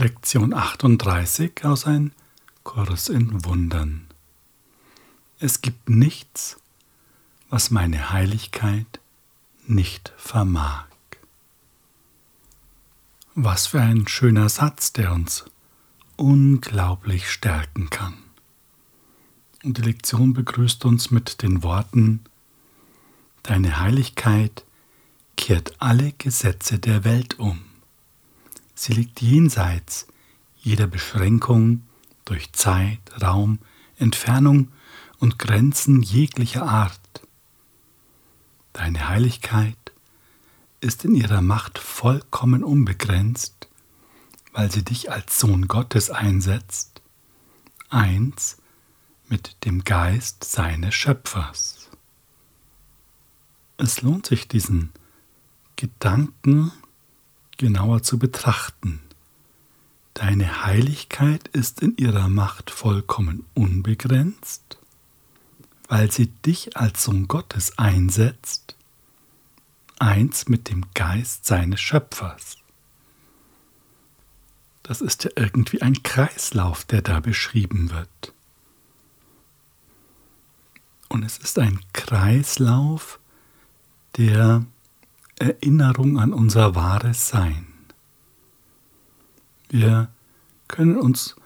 Lektion 38 aus ein Kurs in Wundern. Es gibt nichts, was meine Heiligkeit nicht vermag. Was für ein schöner Satz, der uns unglaublich stärken kann. Und die Lektion begrüßt uns mit den Worten, Deine Heiligkeit kehrt alle Gesetze der Welt um. Sie liegt jenseits jeder Beschränkung durch Zeit, Raum, Entfernung und Grenzen jeglicher Art. Deine Heiligkeit ist in ihrer Macht vollkommen unbegrenzt, weil sie dich als Sohn Gottes einsetzt, eins mit dem Geist seines Schöpfers. Es lohnt sich, diesen Gedanken genauer zu betrachten. Deine Heiligkeit ist in ihrer Macht vollkommen unbegrenzt, weil sie dich als Sohn Gottes einsetzt, eins mit dem Geist seines Schöpfers. Das ist ja irgendwie ein Kreislauf, der da beschrieben wird. Und es ist ein Kreislauf, der Erinnerung an unser wahres Sein. Wir können uns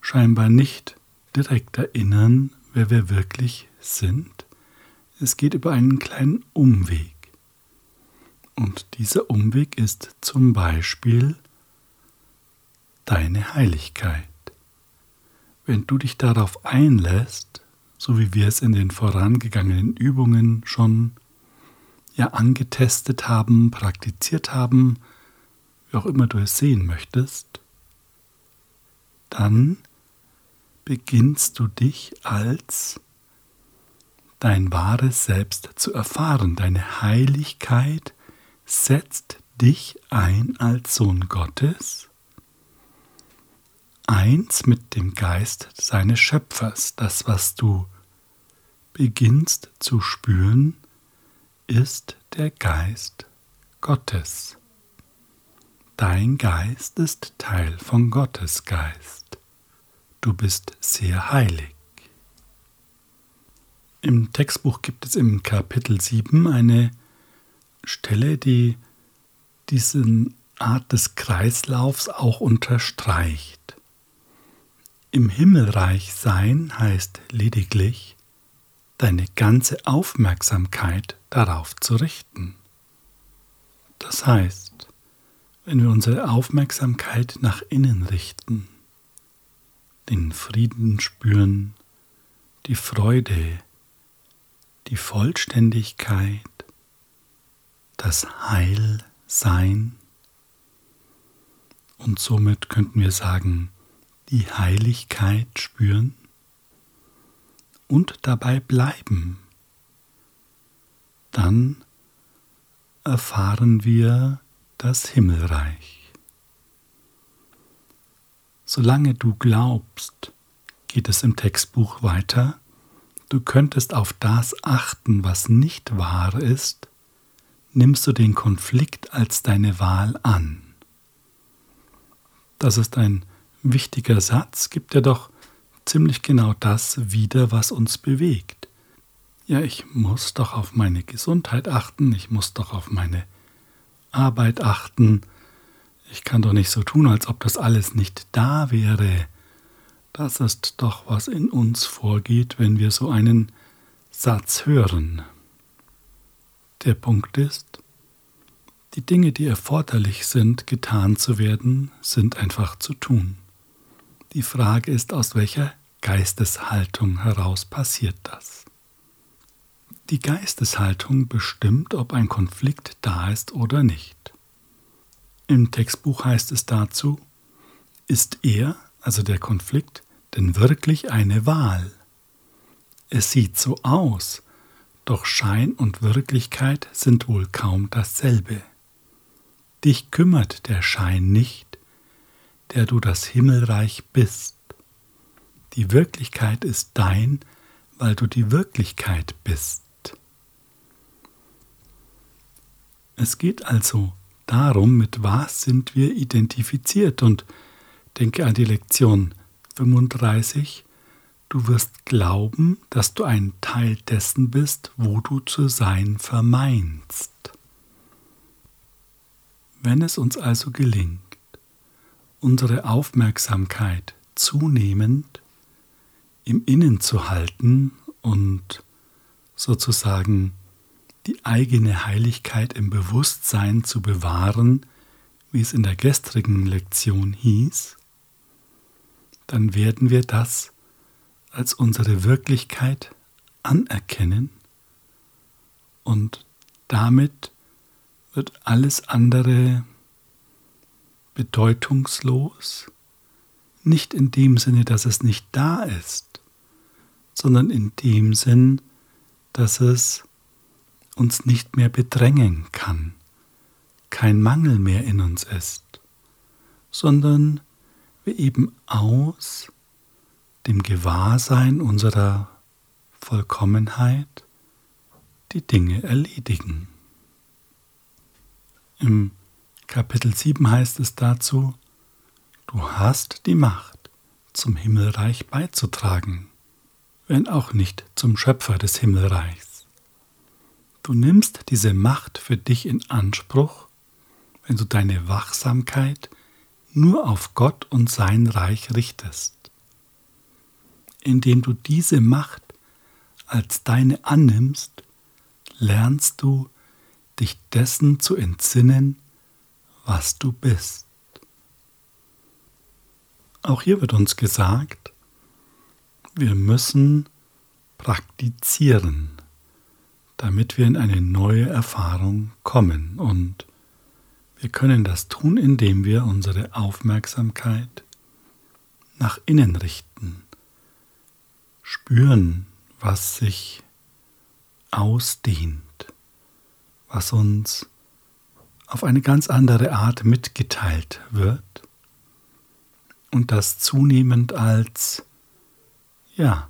scheinbar nicht direkt erinnern, wer wir wirklich sind. Es geht über einen kleinen Umweg. Und dieser Umweg ist zum Beispiel deine Heiligkeit. Wenn du dich darauf einlässt, so wie wir es in den vorangegangenen Übungen schon ja angetestet haben, praktiziert haben, wie auch immer du es sehen möchtest, dann beginnst du dich als dein wahres Selbst zu erfahren. Deine Heiligkeit setzt dich ein als Sohn Gottes, eins mit dem Geist seines Schöpfers. Das, was du beginnst zu spüren, ist der Geist Gottes. Dein Geist ist Teil von Gottes Geist. Du bist sehr heilig. Im Textbuch gibt es im Kapitel 7 eine Stelle, die diesen Art des Kreislaufs auch unterstreicht. Im Himmelreich sein heißt lediglich, deine ganze Aufmerksamkeit darauf zu richten. Das heißt, wenn wir unsere Aufmerksamkeit nach innen richten, den Frieden spüren, die Freude, die Vollständigkeit, das Heilsein und somit könnten wir sagen, die Heiligkeit spüren, und dabei bleiben, dann erfahren wir das Himmelreich. Solange du glaubst, geht es im Textbuch weiter, du könntest auf das achten, was nicht wahr ist, nimmst du den Konflikt als deine Wahl an. Das ist ein wichtiger Satz, gibt er doch ziemlich genau das wieder, was uns bewegt. Ja, ich muss doch auf meine Gesundheit achten, ich muss doch auf meine Arbeit achten. Ich kann doch nicht so tun, als ob das alles nicht da wäre. Das ist doch, was in uns vorgeht, wenn wir so einen Satz hören. Der Punkt ist, die Dinge, die erforderlich sind, getan zu werden, sind einfach zu tun. Die Frage ist, aus welcher Geisteshaltung heraus passiert das. Die Geisteshaltung bestimmt, ob ein Konflikt da ist oder nicht. Im Textbuch heißt es dazu, ist er, also der Konflikt, denn wirklich eine Wahl? Es sieht so aus, doch Schein und Wirklichkeit sind wohl kaum dasselbe. Dich kümmert der Schein nicht, der du das Himmelreich bist. Die Wirklichkeit ist dein, weil du die Wirklichkeit bist. Es geht also darum, mit was sind wir identifiziert und Denke an die Lektion 35. Du wirst glauben, dass du ein Teil dessen bist, wo du zu sein vermeinst. Wenn es uns also gelingt, unsere Aufmerksamkeit zunehmend im Innen zu halten und sozusagen die eigene Heiligkeit im Bewusstsein zu bewahren, wie es in der gestrigen Lektion hieß, dann werden wir das als unsere Wirklichkeit anerkennen und damit wird alles andere bedeutungslos, nicht in dem Sinne, dass es nicht da ist, sondern in dem Sinn, dass es uns nicht mehr bedrängen kann, kein Mangel mehr in uns ist, sondern wir eben aus dem Gewahrsein unserer Vollkommenheit die Dinge erledigen. Im Kapitel 7 heißt es dazu, du hast die Macht, zum Himmelreich beizutragen, wenn auch nicht zum Schöpfer des Himmelreichs. Du nimmst diese Macht für dich in Anspruch, wenn du deine Wachsamkeit nur auf Gott und sein Reich richtest. Indem du diese Macht als deine annimmst, lernst du, dich dessen zu entsinnen, was du bist. Auch hier wird uns gesagt, wir müssen praktizieren, damit wir in eine neue Erfahrung kommen und wir können das tun, indem wir unsere Aufmerksamkeit nach innen richten, spüren, was sich ausdehnt, was uns auf eine ganz andere Art mitgeteilt wird und das zunehmend als, ja,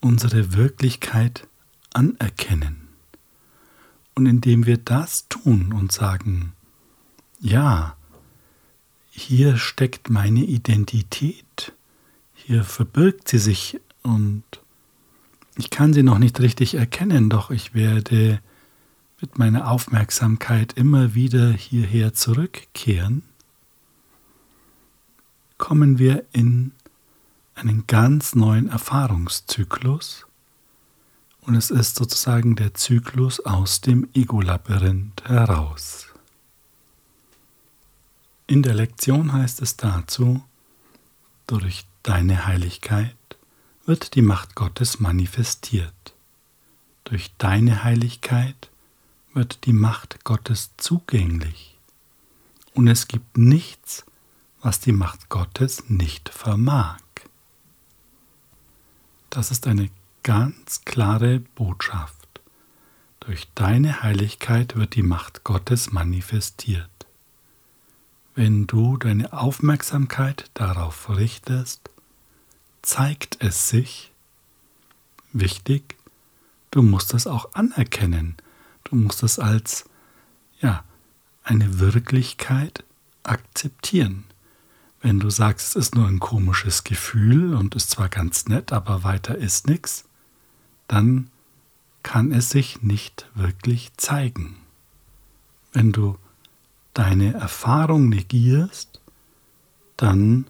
unsere Wirklichkeit anerkennen. Und indem wir das tun und sagen, ja, hier steckt meine Identität, hier verbirgt sie sich und ich kann sie noch nicht richtig erkennen, doch ich werde mit meiner Aufmerksamkeit immer wieder hierher zurückkehren, kommen wir in einen ganz neuen Erfahrungszyklus und es ist sozusagen der Zyklus aus dem Ego-Labyrinth heraus. In der Lektion heißt es dazu, durch deine Heiligkeit wird die Macht Gottes manifestiert. Durch deine Heiligkeit wird die Macht Gottes zugänglich. Und es gibt nichts, was die Macht Gottes nicht vermag. Das ist eine ganz klare Botschaft. Durch deine Heiligkeit wird die Macht Gottes manifestiert. Wenn du deine Aufmerksamkeit darauf richtest, zeigt es sich. Wichtig, du musst es auch anerkennen. Du musst es als ja, eine Wirklichkeit akzeptieren. Wenn du sagst, es ist nur ein komisches Gefühl und ist zwar ganz nett, aber weiter ist nichts, dann kann es sich nicht wirklich zeigen. Wenn du deine Erfahrung negierst, dann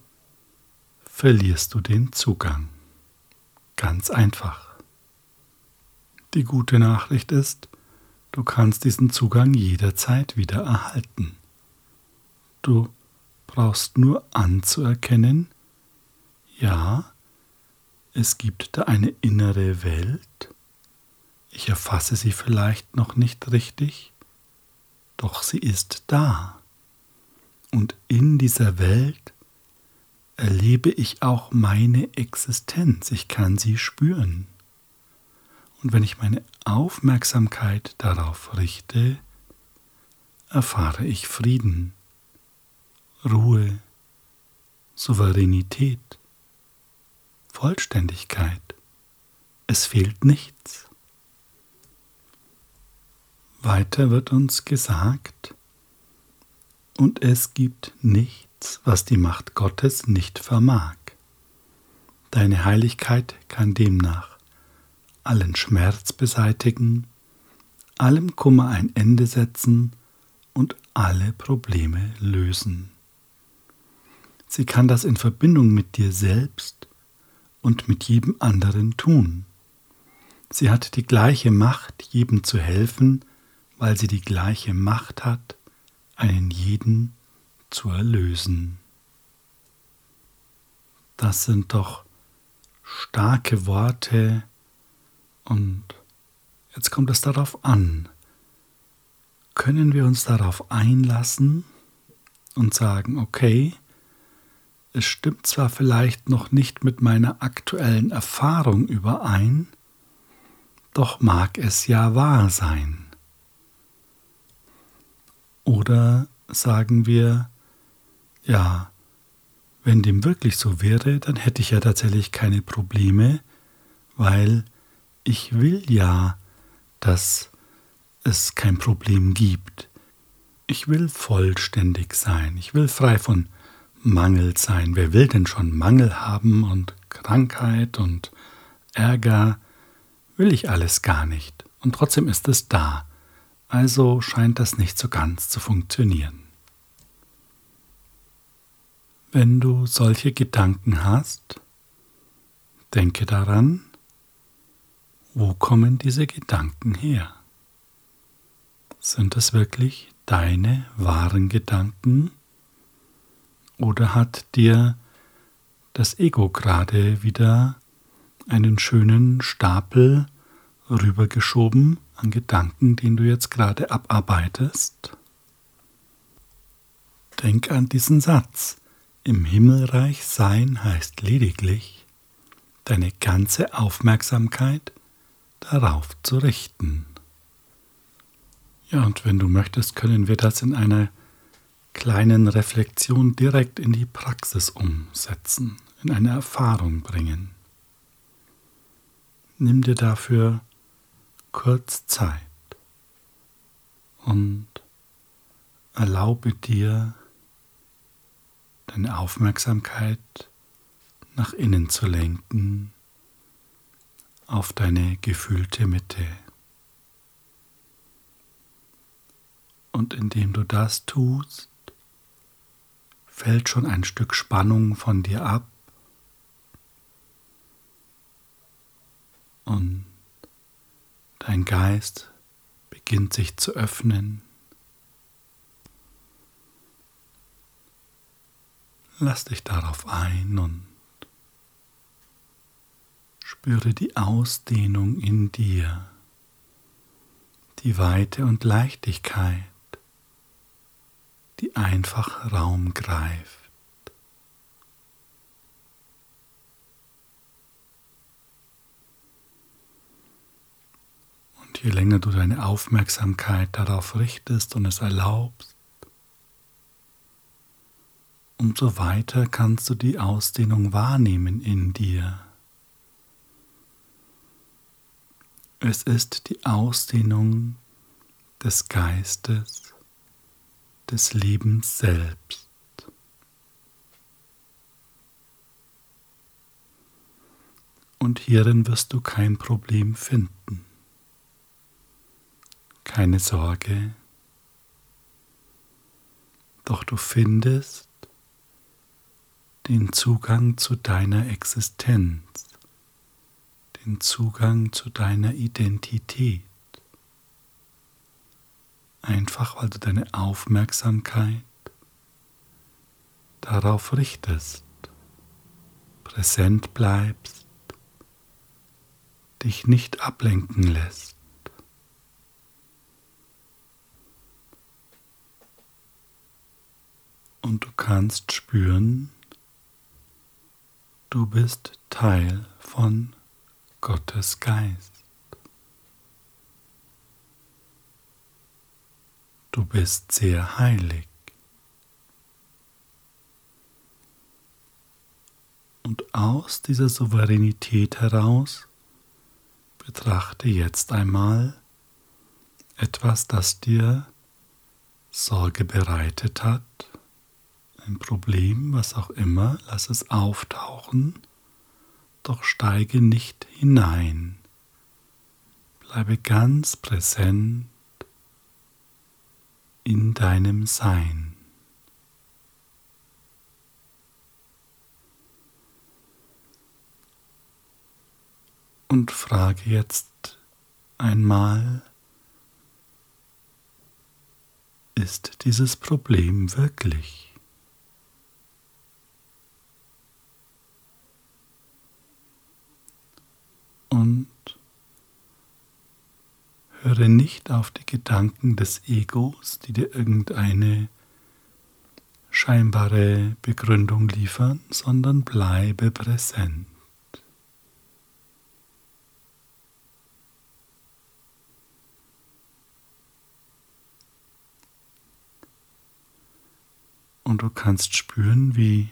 verlierst du den Zugang. Ganz einfach. Die gute Nachricht ist, du kannst diesen Zugang jederzeit wieder erhalten. Du brauchst nur anzuerkennen, ja, es gibt da eine innere Welt, ich erfasse sie vielleicht noch nicht richtig, doch sie ist da. Und in dieser Welt erlebe ich auch meine Existenz, ich kann sie spüren. Und wenn ich meine Aufmerksamkeit darauf richte, erfahre ich Frieden, Ruhe, Souveränität, Vollständigkeit. Es fehlt nichts. Weiter wird uns gesagt, und es gibt nichts, was die Macht Gottes nicht vermag. Deine Heiligkeit kann demnach allen Schmerz beseitigen, allem Kummer ein Ende setzen und alle Probleme lösen. Sie kann das in Verbindung mit dir selbst und mit jedem anderen tun. Sie hat die gleiche Macht, jedem zu helfen, weil sie die gleiche Macht hat, einen jeden zu erlösen. Das sind doch starke Worte und jetzt kommt es darauf an. Können wir uns darauf einlassen und sagen, okay, es stimmt zwar vielleicht noch nicht mit meiner aktuellen Erfahrung überein, doch mag es ja wahr sein. Oder sagen wir, ja, wenn dem wirklich so wäre, dann hätte ich ja tatsächlich keine Probleme, weil ich will ja, dass es kein Problem gibt. Ich will vollständig sein, ich will frei von Mangel sein. Wer will denn schon Mangel haben und Krankheit und Ärger? Will ich alles gar nicht. Und trotzdem ist es da. Also scheint das nicht so ganz zu funktionieren. Wenn du solche Gedanken hast, denke daran, wo kommen diese Gedanken her? Sind es wirklich deine wahren Gedanken oder hat dir das Ego gerade wieder einen schönen Stapel rübergeschoben an Gedanken, den du jetzt gerade abarbeitest? Denk an diesen Satz. Im Himmelreich sein heißt lediglich, deine ganze Aufmerksamkeit darauf zu richten. Ja, und wenn du möchtest, können wir das in einer kleinen Reflexion direkt in die Praxis umsetzen, in eine Erfahrung bringen. Nimm dir dafür kurz Zeit und erlaube dir, deine Aufmerksamkeit nach innen zu lenken, auf deine gefühlte Mitte. Und indem du das tust, fällt schon ein Stück Spannung von dir ab und dein Geist beginnt sich zu öffnen Lass dich darauf ein und spüre die Ausdehnung in dir, die Weite und Leichtigkeit, die einfach Raum greift. Und je länger du deine Aufmerksamkeit darauf richtest und es erlaubst, umso weiter kannst du die Ausdehnung wahrnehmen in dir. Es ist die Ausdehnung des Geistes, des Lebens selbst. Und hierin wirst du kein Problem finden. Keine Sorge. Doch du findest den Zugang zu deiner Existenz, den Zugang zu deiner Identität. Einfach weil du deine Aufmerksamkeit darauf richtest, präsent bleibst, dich nicht ablenken lässt. Und du kannst spüren, Du bist Teil von Gottes Geist. Du bist sehr heilig. Und aus dieser Souveränität heraus betrachte jetzt einmal etwas, das dir Sorge bereitet hat, ein Problem, was auch immer, lass es auftauchen, doch steige nicht hinein. Bleibe ganz präsent in deinem Sein. Und frage jetzt einmal, ist dieses Problem wirklich? Und höre nicht auf die Gedanken des Egos, die dir irgendeine scheinbare Begründung liefern, sondern bleibe präsent. Und du kannst spüren, wie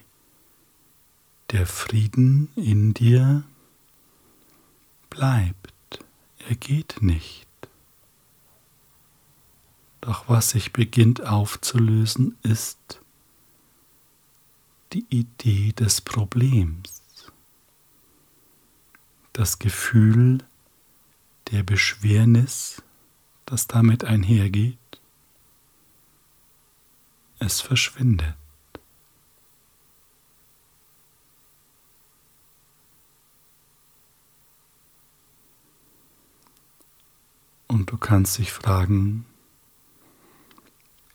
der Frieden in dir bleibt. Er geht nicht. Doch was sich beginnt aufzulösen, ist die Idee des Problems, das Gefühl der Beschwernis, das damit einhergeht, es verschwindet. Und du kannst dich fragen,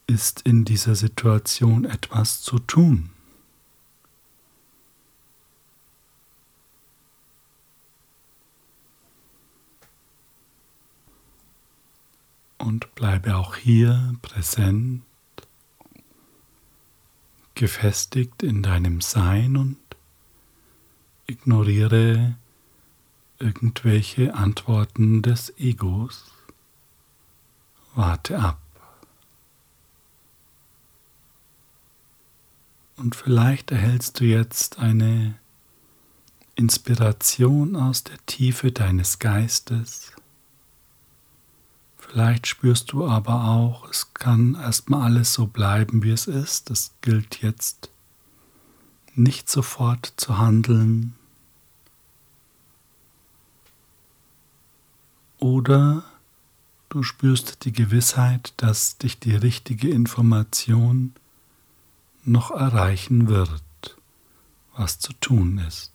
ist in dieser Situation etwas zu tun? Und bleibe auch hier präsent gefestigt in deinem Sein und ignoriere irgendwelche Antworten des Egos. Warte ab. Und vielleicht erhältst du jetzt eine Inspiration aus der Tiefe deines Geistes, Vielleicht spürst du aber auch, es kann erstmal alles so bleiben, wie es ist. Es gilt jetzt nicht sofort zu handeln. Oder du spürst die Gewissheit, dass dich die richtige Information noch erreichen wird, was zu tun ist.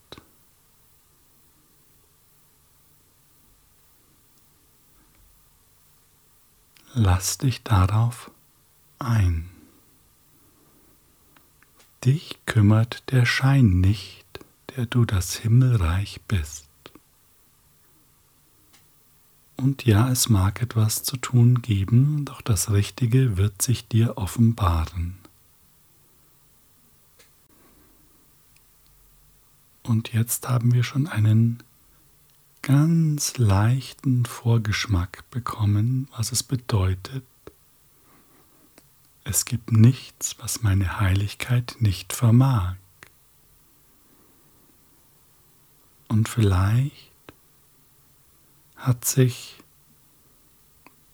Lass dich darauf ein. Dich kümmert der Schein nicht, der du das Himmelreich bist. Und ja, es mag etwas zu tun geben, doch das Richtige wird sich dir offenbaren. Und jetzt haben wir schon einen ganz leichten Vorgeschmack bekommen, was es bedeutet. Es gibt nichts, was meine Heiligkeit nicht vermag. Und vielleicht hat sich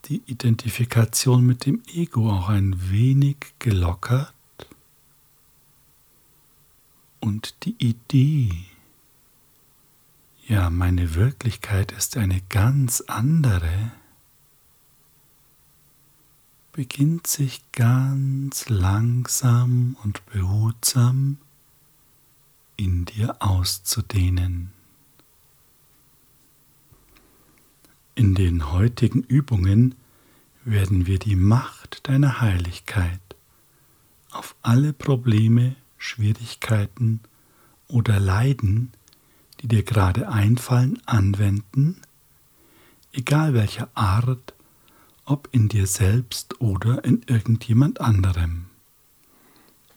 die Identifikation mit dem Ego auch ein wenig gelockert und die Idee, ja, meine Wirklichkeit ist eine ganz andere, beginnt sich ganz langsam und behutsam in dir auszudehnen. In den heutigen Übungen werden wir die Macht deiner Heiligkeit auf alle Probleme, Schwierigkeiten oder Leiden, die dir gerade einfallen, anwenden, egal welcher Art, ob in dir selbst oder in irgendjemand anderem.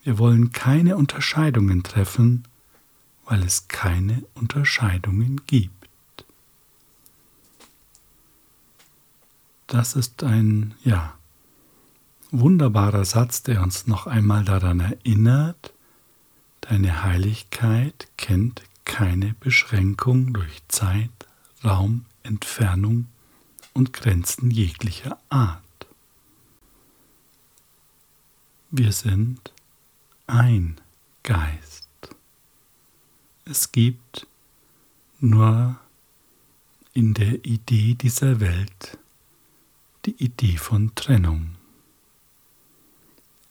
Wir wollen keine Unterscheidungen treffen, weil es keine Unterscheidungen gibt. Das ist ein, ja, wunderbarer Satz, der uns noch einmal daran erinnert, deine Heiligkeit kennt keine Beschränkung durch Zeit, Raum, Entfernung und Grenzen jeglicher Art. Wir sind ein Geist. Es gibt nur in der Idee dieser Welt die Idee von Trennung.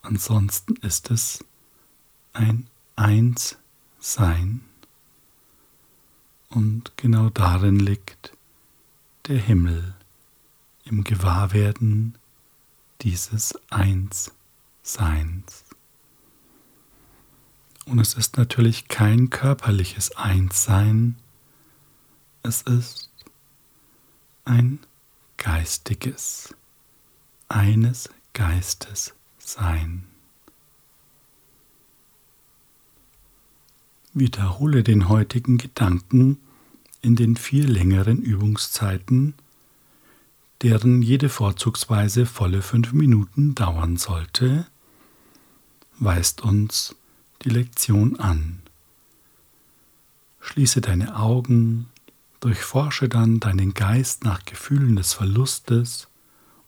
Ansonsten ist es ein Einssein und genau darin liegt der Himmel im Gewahrwerden dieses Einsseins. Und es ist natürlich kein körperliches Einssein, es ist ein geistiges, eines Geistes Sein. Wiederhole den heutigen Gedanken in den vier längeren Übungszeiten, deren jede vorzugsweise volle fünf Minuten dauern sollte, weist uns die Lektion an. Schließe deine Augen, durchforsche dann deinen Geist nach Gefühlen des Verlustes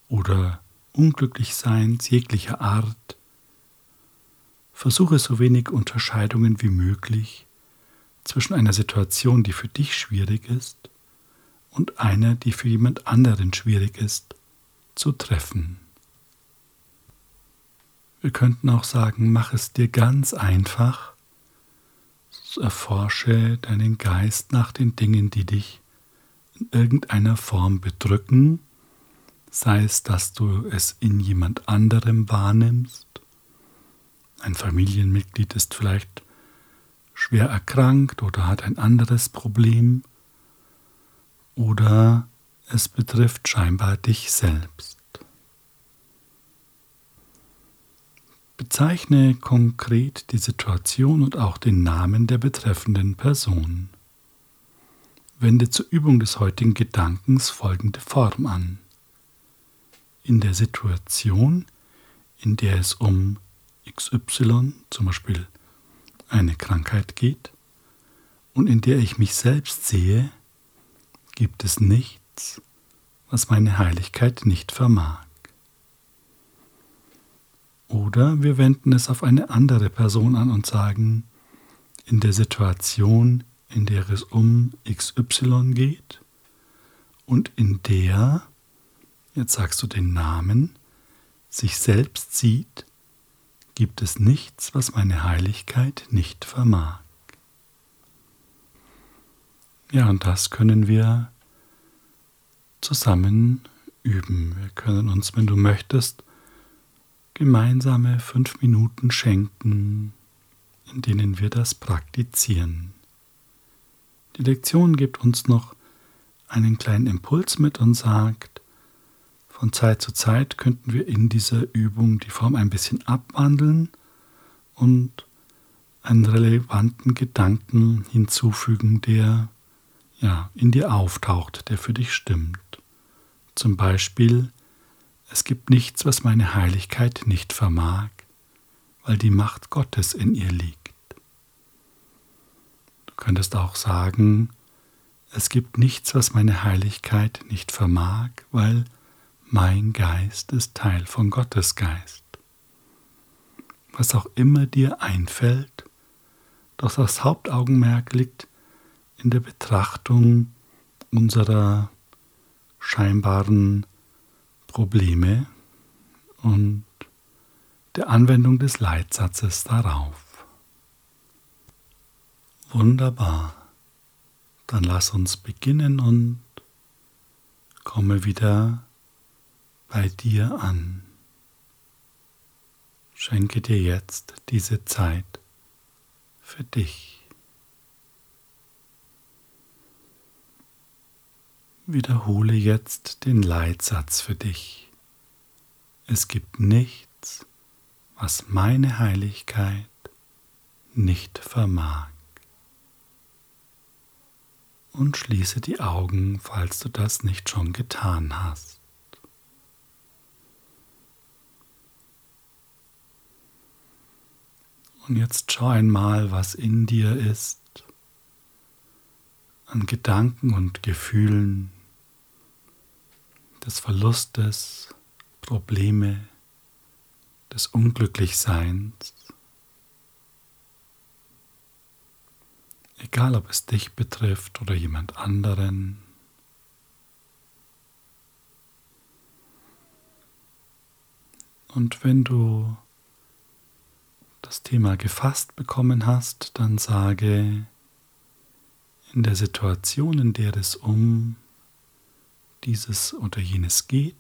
oder Unglücklichseins jeglicher Art. Versuche so wenig Unterscheidungen wie möglich zwischen einer Situation, die für dich schwierig ist, und einer, die für jemand anderen schwierig ist, zu treffen. Wir könnten auch sagen, mach es dir ganz einfach, erforsche deinen Geist nach den Dingen, die dich in irgendeiner Form bedrücken, sei es, dass du es in jemand anderem wahrnimmst, ein Familienmitglied ist vielleicht schwer erkrankt oder hat ein anderes Problem, oder es betrifft scheinbar dich selbst. Bezeichne konkret die Situation und auch den Namen der betreffenden Person. Wende zur Übung des heutigen Gedankens folgende Form an. In der Situation, in der es um XY, zum Beispiel eine Krankheit geht, und in der ich mich selbst sehe, gibt es nichts, was meine Heiligkeit nicht vermag. Oder wir wenden es auf eine andere Person an und sagen, in der Situation, in der es um XY geht und in der, jetzt sagst du den Namen, sich selbst sieht, gibt es nichts, was meine Heiligkeit nicht vermag. Ja, und das können wir zusammen üben. Wir können uns, wenn du möchtest, gemeinsame fünf Minuten schenken, in denen wir das praktizieren. Die Lektion gibt uns noch einen kleinen Impuls mit und sagt, von Zeit zu Zeit könnten wir in dieser Übung die Form ein bisschen abwandeln und einen relevanten Gedanken hinzufügen, der ja, in dir auftaucht, der für dich stimmt. Zum Beispiel, es gibt nichts, was meine Heiligkeit nicht vermag, weil die Macht Gottes in ihr liegt. Du könntest auch sagen, es gibt nichts, was meine Heiligkeit nicht vermag, weil mein Geist ist Teil von Gottes Geist. Was auch immer dir einfällt, doch das Hauptaugenmerk liegt in der Betrachtung unserer scheinbaren Probleme und der Anwendung des Leitsatzes darauf. Wunderbar. Dann lass uns beginnen und komme wieder bei dir an. Schenke dir jetzt diese Zeit für dich. Wiederhole jetzt den Leitsatz für dich. Es gibt nichts, was meine Heiligkeit nicht vermag. Und schließe die Augen, falls du das nicht schon getan hast. Und jetzt schau einmal, was in dir ist an Gedanken und Gefühlen des Verlustes, Probleme, des Unglücklichseins. Egal ob es dich betrifft oder jemand anderen. Und wenn du das Thema gefasst bekommen hast, dann sage in der Situation, in der es um dieses oder jenes geht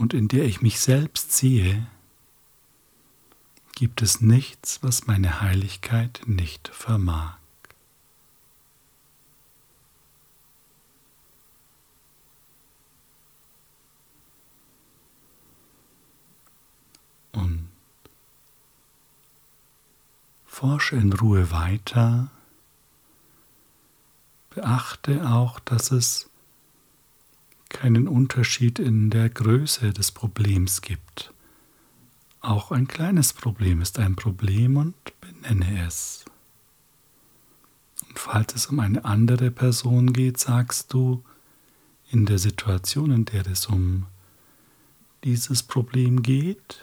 und in der ich mich selbst sehe, gibt es nichts, was meine Heiligkeit nicht vermag. Und forsche in Ruhe weiter. Beachte auch, dass es keinen Unterschied in der Größe des Problems gibt. Auch ein kleines Problem ist ein Problem und benenne es. Und falls es um eine andere Person geht, sagst du, in der Situation, in der es um dieses Problem geht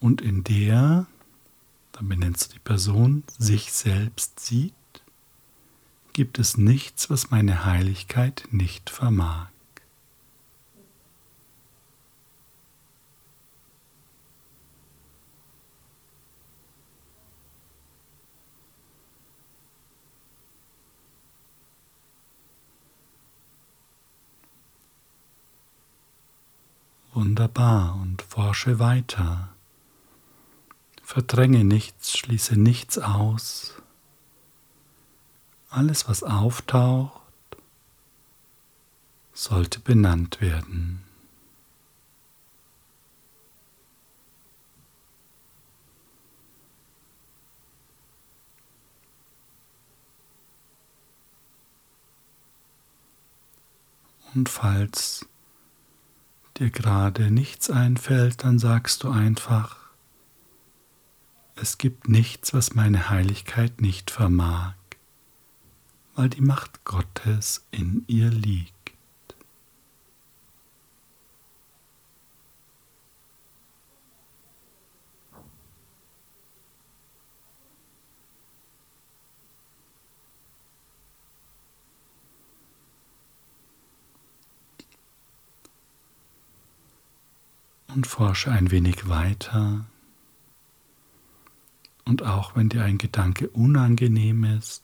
und in der, dann benennst du die Person, sich selbst sieht, gibt es nichts, was meine Heiligkeit nicht vermag. Wunderbar und forsche weiter. Verdränge nichts, schließe nichts aus. Alles, was auftaucht, sollte benannt werden. Und falls dir gerade nichts einfällt, dann sagst du einfach, es gibt nichts, was meine Heiligkeit nicht vermag, weil die Macht Gottes in ihr liegt. Und forsche ein wenig weiter. Und auch wenn dir ein Gedanke unangenehm ist,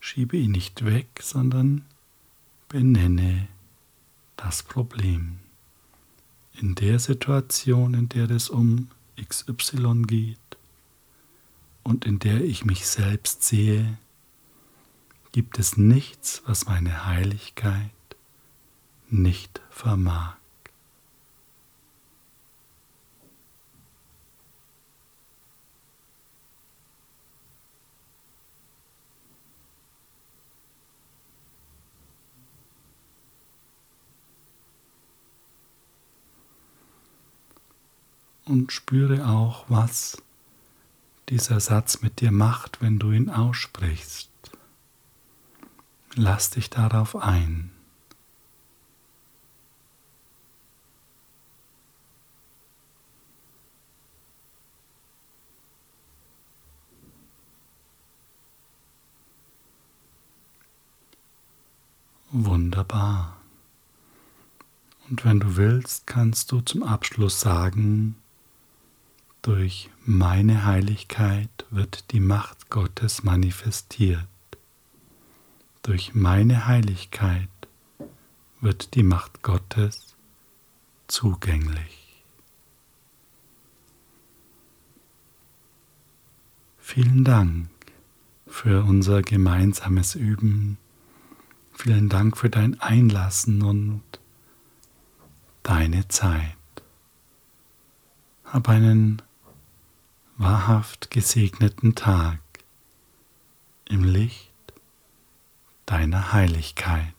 schiebe ihn nicht weg, sondern benenne das Problem. In der Situation, in der es um XY geht und in der ich mich selbst sehe, gibt es nichts, was meine Heiligkeit nicht vermag. Und spüre auch, was dieser Satz mit dir macht, wenn du ihn aussprichst. Lass dich darauf ein. Wunderbar. Und wenn du willst, kannst du zum Abschluss sagen, durch meine Heiligkeit wird die Macht Gottes manifestiert. Durch meine Heiligkeit wird die Macht Gottes zugänglich. Vielen Dank für unser gemeinsames Üben. Vielen Dank für dein Einlassen und deine Zeit. Hab einen wahrhaft gesegneten Tag im Licht deiner Heiligkeit.